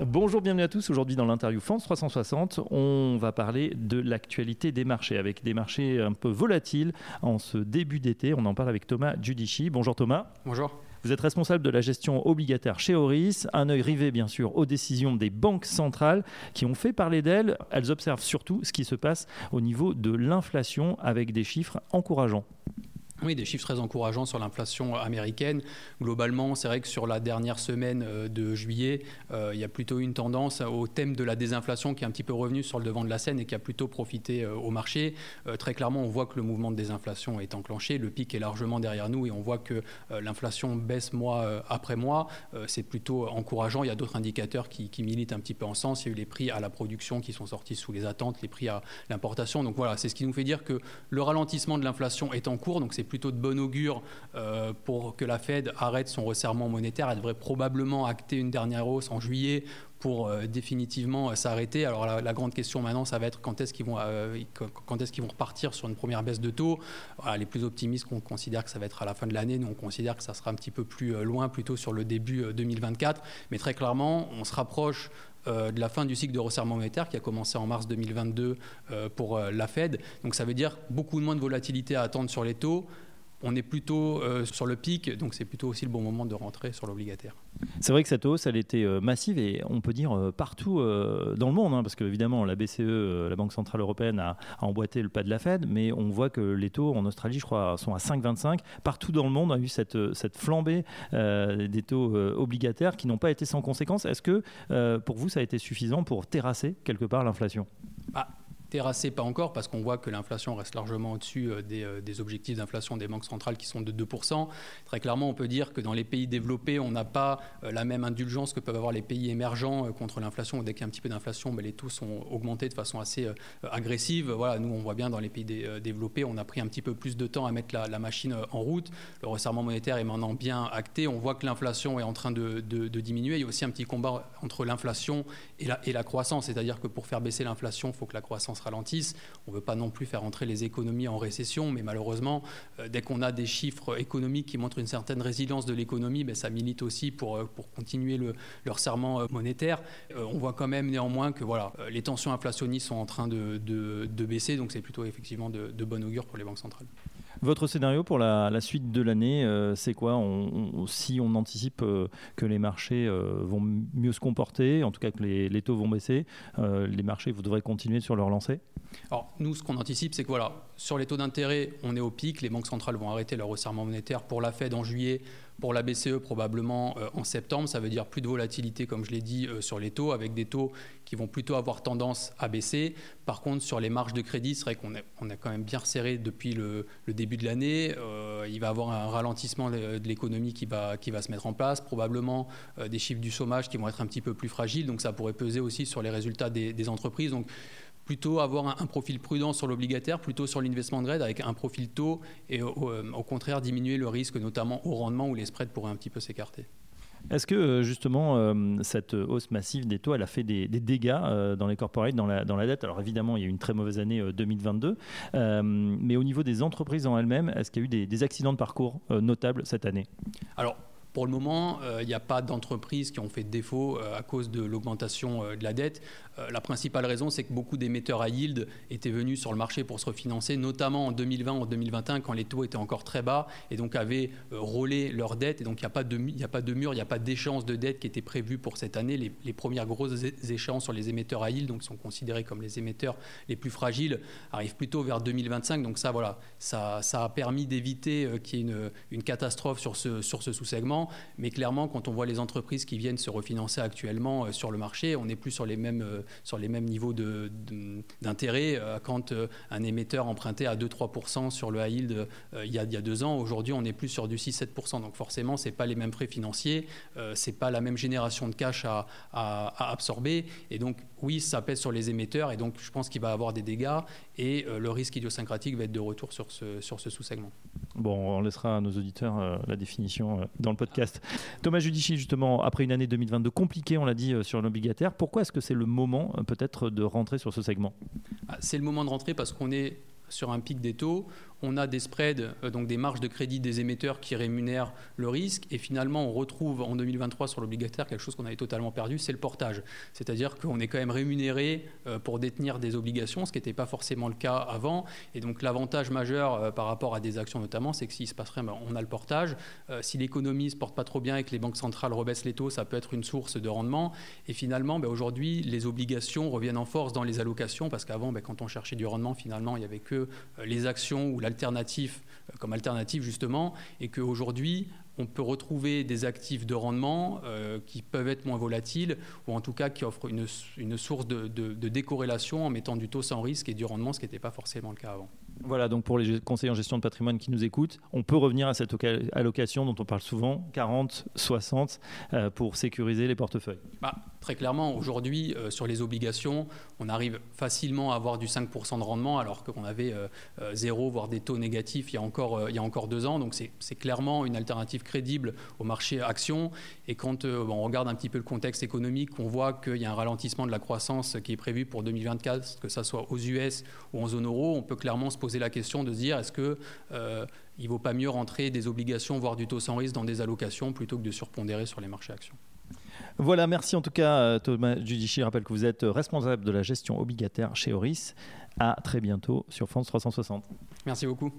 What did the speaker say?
Bonjour, bienvenue à tous. Aujourd'hui dans l'interview France 360, on va parler de l'actualité des marchés, avec des marchés un peu volatiles en ce début d'été. On en parle avec Thomas Judici. Bonjour Thomas. Bonjour. Vous êtes responsable de la gestion obligataire chez Horis, un œil rivé bien sûr aux décisions des banques centrales qui ont fait parler d'elles. Elles observent surtout ce qui se passe au niveau de l'inflation avec des chiffres encourageants. Oui, des chiffres très encourageants sur l'inflation américaine. Globalement, c'est vrai que sur la dernière semaine euh, de juillet, euh, il y a plutôt une tendance au thème de la désinflation qui est un petit peu revenu sur le devant de la scène et qui a plutôt profité euh, au marché. très clairement, on voit que le mouvement de désinflation est enclenché. Le pic est largement derrière nous et on voit que l'inflation baisse mois après mois. c'est plutôt encourageant. Il y a d'autres indicateurs qui, qui, militent un petit peu en sens. Il y a eu les prix à la production qui sont sortis sous les attentes, les prix à l'importation. Donc voilà, c'est ce qui nous fait dire que le ralentissement de l'inflation est en cours. Donc c'est plutôt de bon augure euh, pour que la Fed arrête son resserrement monétaire. Elle devrait probablement acter une dernière hausse en juillet pour euh, définitivement euh, s'arrêter. Alors la, grande question maintenant, ça va être quand est-ce qu'ils vont, repartir sur une première baisse de taux? les plus optimistes qu'on considère que ça va être à la fin de l'année, nous on considère que ça sera un petit peu plus loin, plutôt sur le début 2024. Mais très clairement, on se rapproche de la fin du cycle de resserrement monétaire qui a commencé en mars 2022 pour la Fed. Donc ça veut dire beaucoup moins de volatilité à attendre sur les taux on est plutôt euh, sur le pic, donc c'est plutôt aussi le bon moment de rentrer sur l'obligataire. C'est vrai que cette hausse, elle était euh, massive et on peut dire euh, partout dans le monde, hein, parce que évidemment la BCE, la Banque Centrale Européenne, a, emboîté le pas de la Fed, mais on voit que les taux en Australie, je crois, sont à 5,25. Partout dans le monde, on a eu cette, cette flambée des taux obligataires qui n'ont pas été sans conséquence. Est-ce que pour vous, ça a été suffisant pour terrasser quelque part l'inflation? Terrassé, pas encore, parce qu'on voit que l'inflation reste largement au-dessus euh, euh, des, objectifs d'inflation des banques centrales qui sont de 2%. Très clairement, on peut dire que dans les pays développés, on n'a pas euh, la même indulgence que peuvent avoir les pays émergents contre l'inflation. Dès qu'il y a un petit peu d'inflation, ben, les taux sont augmentés de façon assez agressive. Voilà, nous, on voit bien dans les pays développés, on a pris un petit peu plus de temps à mettre la, machine en route. Le resserrement monétaire est maintenant bien acté. On voit que l'inflation est en train de, diminuer. Il y a aussi un petit combat entre l'inflation et la, et la croissance. C'est-à-dire que pour faire baisser l'inflation, il faut que la croissance On ne veut pas non plus faire entrer les économies en récession, mais malheureusement, euh, dès qu'on a des chiffres économiques qui montrent une certaine résilience de l'économie, ben, ça milite aussi pour, euh, continuer le, leur serment euh, monétaire. on voit quand même néanmoins que les tensions inflationnistes sont en train de, de, baisser, donc c'est plutôt effectivement de, de bon augure pour les banques centrales. Votre scénario pour la, suite de l'année, euh, c'est quoi Si on anticipe euh, que les marchés euh, vont mieux se comporter, en tout cas que les, taux vont baisser, les marchés vous devrez continuer sur leur lancée? Alors nous, ce qu'on anticipe, c'est que voilà, sur les taux d'intérêt, on est au pic. Les banques centrales vont arrêter leur resserrement monétaire pour la Fed en juillet, pour la BCE probablement en septembre. Ça veut dire plus de volatilité, comme je l'ai dit, sur les taux, avec des taux qui vont plutôt avoir tendance à baisser. Par contre, sur les marges de crédit, c'est vrai qu'on a quand même bien resserré depuis le, début de l'année. Euh, il va y avoir un ralentissement de l'économie qui va, se mettre en place, probablement euh, des chiffres du chômage qui vont être un petit peu plus fragiles, donc ça pourrait peser aussi sur les résultats des, entreprises. Plutôt avoir un, profil prudent sur l'obligataire, plutôt sur l'investment grade avec un profil taux et au, euh, au, contraire diminuer le risque, notamment au rendement où les spreads pourraient un petit peu s'écarter. Est-ce que euh, justement euh, cette hausse massive des taux, elle a fait des, dégâts dans les corporates, dans la, dans la dette? Alors évidemment, il y a eu une très mauvaise année 2022, mais au niveau des entreprises en elles-mêmes, est-ce qu'il y a eu des, des accidents de parcours notables cette année? Alors pour le moment, euh, il n'y a pas d'entreprises qui ont fait défaut euh, à cause de l'augmentation euh, de la dette. la principale raison, c'est que beaucoup d'émetteurs à yield étaient venus sur le marché pour se refinancer, notamment en 2020, en 2021, quand les taux étaient encore très bas, et donc avaient rôlé leur dette. Et donc il n'y a, pas de, mur, il n'y a pas d'échéance de dette qui était prévue pour cette année. Les, premières grosses échéances sur les émetteurs à yield, donc sont considérés comme les émetteurs les plus fragiles, arrivent plutôt vers 2025. Donc ça, voilà, ça, a permis d'éviter qu'il y ait une, catastrophe sur ce sous-segment. Mais clairement, quand on voit les entreprises qui viennent se refinancer actuellement euh, sur le marché, on n'est plus sur les mêmes, euh, sur les mêmes niveaux d'intérêt euh, quand un émetteur empruntait à 2-3% sur le high yield il y, a, deux ans. Aujourd'hui, on est plus sur du 6-7%. Donc forcément, ce n'est pas les mêmes frais financiers, ce n'est pas la même génération de cash à, à, absorber. Et donc, oui, ça pèse sur les émetteurs. Et donc, je pense qu'il va avoir des dégâts. Et le risque idiosyncratique va être de retour sur ce, sur ce sous-segment. Bon, on laissera à nos auditeurs la définition dans le podcast. Thomas Judici, justement, après une année 2022 compliquée, on l'a dit, euh, sur l'obligataire, pourquoi est-ce que c'est le moment euh, peut-être de rentrer sur ce segment? Ah, C'est le moment de rentrer parce qu'on est sur un pic des taux, on a des spreads, euh, donc des marges de crédit des émetteurs qui rémunèrent le risque. Et finalement, on retrouve en 2023 sur l'obligataire quelque chose qu'on avait totalement perdu, c'est le portage. C'est-à-dire qu'on est quand même rémunéré euh, pour détenir des obligations, ce qui n'était pas forcément le cas avant. Et donc l'avantage majeur euh, par rapport à des actions notamment, c'est que s'il se passe rien, ben, on a le portage. si l'économie ne se porte pas trop bien et que les banques centrales rebaissent les taux, ça peut être une source de rendement. Et finalement, ben, aujourd'hui, les obligations reviennent en force dans les allocations parce qu'avant, ben, quand on cherchait du rendement, finalement, il n'y avait que les actions ou la euh, comme alternative justement, et qu'aujourd'hui, on peut retrouver des actifs de rendement euh, qui peuvent être moins volatiles ou en tout cas qui offrent une, source de, décorrélation en mettant du taux sans risque et du rendement, ce qui n'était pas forcément le cas avant. Voilà, donc pour les conseillers en gestion de patrimoine qui nous écoutent, on peut revenir à cette allocation dont on parle souvent, 40, 60, euh, pour sécuriser les portefeuilles. Bah, Très clairement, aujourd'hui, euh, sur les obligations, on arrive facilement à avoir du 5% de rendement, alors qu'on avait euh, euh, zéro, voire des taux négatifs il y a encore, il y a encore deux ans. Donc c'est clairement une alternative crédible au marché action. Et quand on regarde un petit peu le contexte économique, on voit qu'il y a un ralentissement de la croissance qui est prévu pour 2024, que ce soit aux US ou en zone euro, on peut clairement se poser la question de se dire est-ce que il ne vaut pas mieux rentrer des obligations, voire du taux sans risque dans des allocations plutôt que de surpondérer sur les marchés actions? Voilà, merci en tout cas euh, Thomas Judici. Je rappelle que vous êtes responsable de la gestion obligataire chez Oris. À très bientôt sur France 360. Merci beaucoup.